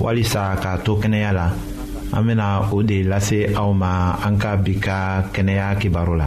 walisa k'a to kɛnɛya la an bena o de lase aw ma an ka bi ka kɛnɛya kibaru la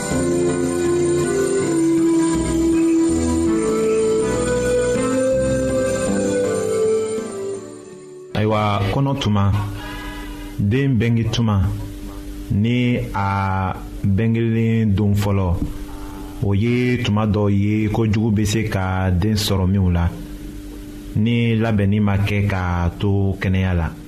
ayiwa kɔnɔ tuma den bɛnge tuma ni a bɛnkelen don fɔlɔ o ye tuma dɔw ye ko jugu bɛ se ka den sɔrɔ minw la ni labɛnni ma kɛ k'a to kɛnɛya la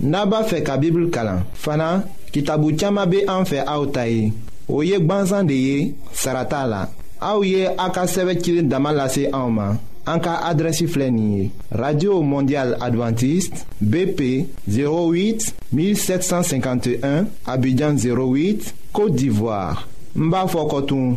n'a b'a fɛ ka bibulu kalan fana kitabu caman bɛ an fɛ aw ta ye o ye gbansan de ye sara t'a la aw ye a ka sɛbɛn cilen dama lase anw ma an ka adrɛsi filɛ nin ye radio mondial adventiste bp 08 1751 abidjan 08 côte d'ivoire n b'a fɔ kɔtun.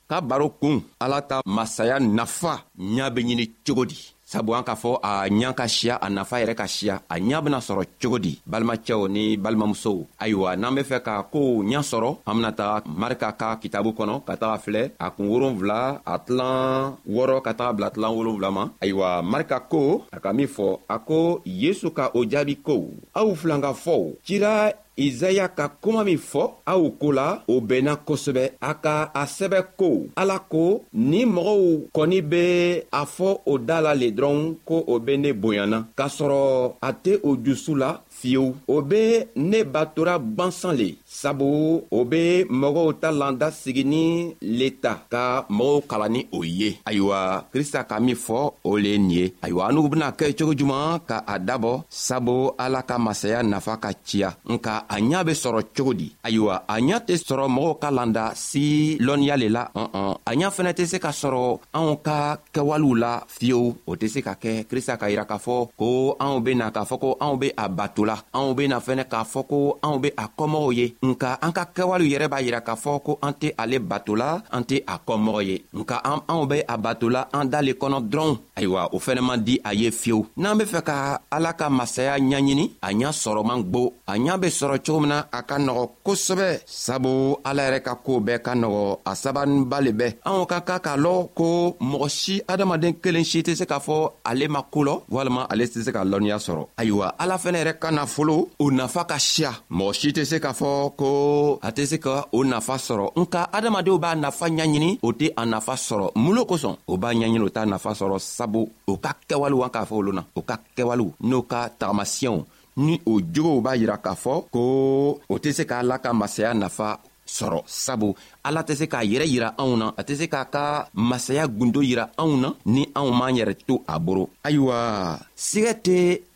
ka baro kun ala ka masaya nafa ɲa be ɲini cogo di sabu an k'a fɔ a ɲa ka siya a nafa yɛrɛ ka siya a ɲa bena sɔrɔ cogo di balimacɛw ni balimamusow ayiwa n'an be fɛ ka koow ɲa sɔrɔ an bena taga marika ka kitabu kɔnɔ ka taga filɛ a kun wolonfila a tilan wɔɔrɔ ka taga bila tilan wolonfila ma ayiwa marika ko a ka min fɔ a ko yesu ka o jaabi ko aw filankafɔw cila izaya ka kuma min fɔ aw ko la o bɛnna kosɛbɛ a ka a sɛbɛ ko ala ko ni mɔgɔw kɔni be a fɔ o da la le dɔrɔn ko o be ne bonyana k'a sɔrɔ a tɛ o jusu la fiyewu o be ne batora gwansan le sabu o be mɔgɔw ta landa sigi ni le ta ka mɔgɔw kalan ni o ye ayiwa krista ka min fɔ o le ye nin ye ayiwa an n'u bena kɛ cogo juman ka a dabɔ sabu ala ka masaya nafa ka ciya nka a ɲa be sɔrɔ cogo di ayiwa a ɲa tɛ sɔrɔ mɔgɔw ka landa si lɔnniya le la ɔn a ɲa fɛnɛ tɛ se ka sɔrɔ anw ka kɛwalew la fiyewu o tɛ se ka kɛ krista ka yira k'a fɔ ko anw bena k'a fɔ ko anw be a bato la anw bena fɛnɛ k'a fɔ ko anw be a kɔmɔgɔw ye nka an ka kɛwalew yɛrɛ b'a yira k'a fɔ ko an tɛ ale bato la an tɛ a kɔmɔgɔ ye nka anw be a bato la an da le kɔnɔ dɔrɔn ayiwa o fɛnɛ man di a ye fiyewu n'an be fɛ ka ala ka masaya ɲaɲini a ɲa sɔrɔ man gwo a ɲa be sɔrɔ cogo min na a ka nɔgɔ kosɛbɛ sabu ala yɛrɛ ka koo bɛɛ ka nɔgɔ a sabaninba le bɛ anw ka ka k'a lɔn ko mɔgɔ si adamaden kelen si tɛ se k'a fɔ ale ma ko lɔ walima ale tɛ se ka lɔnniya sɔrɔ ayiwa ala fɛnɛ yɛrɛ ka nafolo o nafa ka siya mɔgɔ si tɛ se k'a fɔ ko a tɛ se ka o nafa sɔrɔ nka adamadenw b'a nafa ɲaɲini o tɛ a nafa sɔrɔ mun lo kosɔn o b'a ɲaɲini o t'a nafa sɔrɔ sabu o ka kɛwalew an k'a fɔ olu na o ka kɛwalew n'o ka tagamasiyɛnw ni o jogow b'a yira k'a fɔ ko o tɛ se k'a la ka masaya nafa sɔrɔ sabu ala tɛ se k'a yɛrɛ yira anw na a tɛ se k'a ka masaya gundo yira anw na ni anw m'an yɛrɛ to a boro ayiwa sigɛ tɛ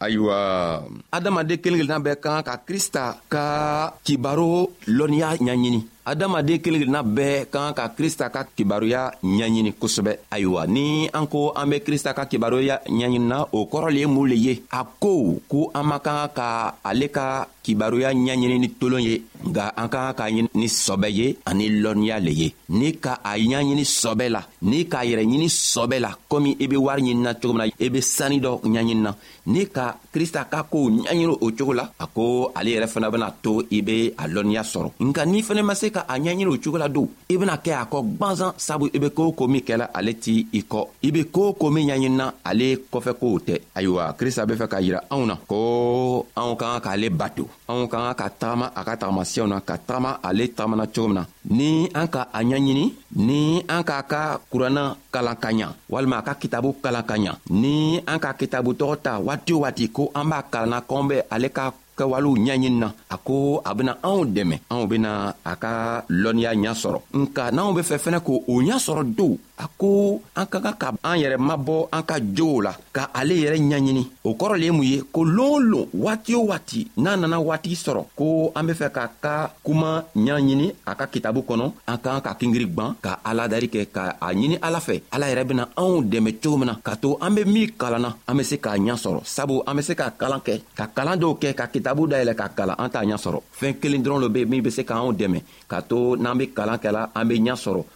ayiwa adamaden kelen kelenna bɛɛ kan ka krista ka kibaro lɔnniya ɲaɲini adamaden kelen kelenna bɛɛ kan ka krista ka kibaruya ɲaɲini kosɛbɛ ayiwa ni an ko an be krista ka kibaruya ɲaɲinina o kɔrɔ le ye mun le ye a ko ko an man kan ka ale ka kibaruya ɲaɲini ni tolon ye nka an ka kan k'a ɲini ni sɔbɛ ye ani lɔnniya le ye ni ka a ɲaɲini sɔbɛ la ni k'a yɛrɛ ɲini sɔbɛ la komi i be wari ɲinina cogo min na i be sanni dɔ ɲaɲinina ni ka krista ka kow ɲaɲini o cogo la a ko ale yɛrɛ fana bena to i be a lɔnniya sɔrɔ nka n'i fɛnɛ ma se ka a ɲaɲini o cogo la don i bena kɛ a kɔ gwanzan sabu i be koo ko min kɛla ale t'i i kɔ i be koo ko min ɲaɲinina ale kɔfɛ kow tɛ ayiwa krista be fɛ k'a yira anw na ko anw ka kan k'ale bato anw ka kan ka tagama a ka tagamasiyɛw na ka tagama ale tagamana cogo min na ni an ka a ɲɛɲini ni an k'a ka kuranna kalan ka ɲa walima a ka kitabu kalan ka ɲa ni an ka kitabu tɔgɔ ta waati o waati ko an b'a kalanna k'anw bɛ ale ka kɛwalew ɲɛɲini na a ko a bena anw dɛmɛ anw bena a ka lɔnniya ɲa sɔrɔ nka n'anw be fɛ fɛnɛ k'o o ɲa sɔrɔ dow a ko an ka kan ka an yɛrɛ mabɔ an ka jow la ka ale yɛrɛ ɲaɲini o kɔrɔ le ye mun ye ko loon lon waati o waati n'a nana waati sɔrɔ ko an be fɛ k'a ka kuma ɲaɲini a ka kitabu kɔnɔ an ka kan ka kingiri gwan ka aladari kɛ ka a ɲini ala fɛ ala yɛrɛ bena anw dɛmɛ cogo min na ka to an be min kalan na an be se k'a ɲa sɔrɔ sabu an be se ka kalan kɛ ka kalan dɔw kɛ ka kitabu dayɛlɛ ka kalan an t'a ɲa sɔrɔ fɛɛn kelen dɔrɔn lo be min be se k'anw dɛmɛ ka to n'an be kalan kɛla an be ɲa sɔrɔ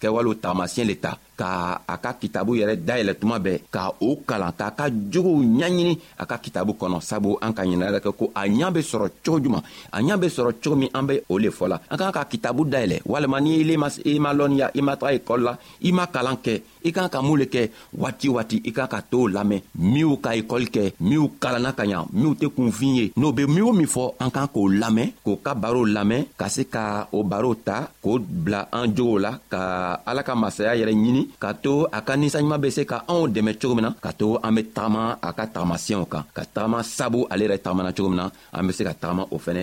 kɛwalew taamasiyɛn le ta ka a ka kitabu yɛrɛ dayɛlɛ tuma bɛɛ ka o kalan k'a ka jogow ɲaɲini a ka kitabu kɔnɔ sabu an ka ɲinaya kɛ ko a ɲa be sɔrɔ cogo juman a ɲa be sɔrɔ cogo min an be o le fɔla an k'an ka kitabu dayɛlɛ walima ni i ma lɔnniya i ma taga ekɔli la i ma kalan kɛ i kan ka mun le kɛ waati waati i k'a ka tow lamɛn minw ka ekɔli kɛ minw kalanna ka ɲa minw tɛ kunfin ye n'o be min o min fɔ an kan k'o lamɛn k'o ka barow lamɛn ka se ka o barow ta k'o bila an jogow la ka ala ka masaya yɛrɛ ɲini ka to a ka ninsanɲuman be se ka anw dɛmɛ cogo min na ka to an be tagama a ka tagamasiyɛw kan ka tagama sabu ale yɛrɛ tagamana cogo min na an be se ka tagama o fɛnɛ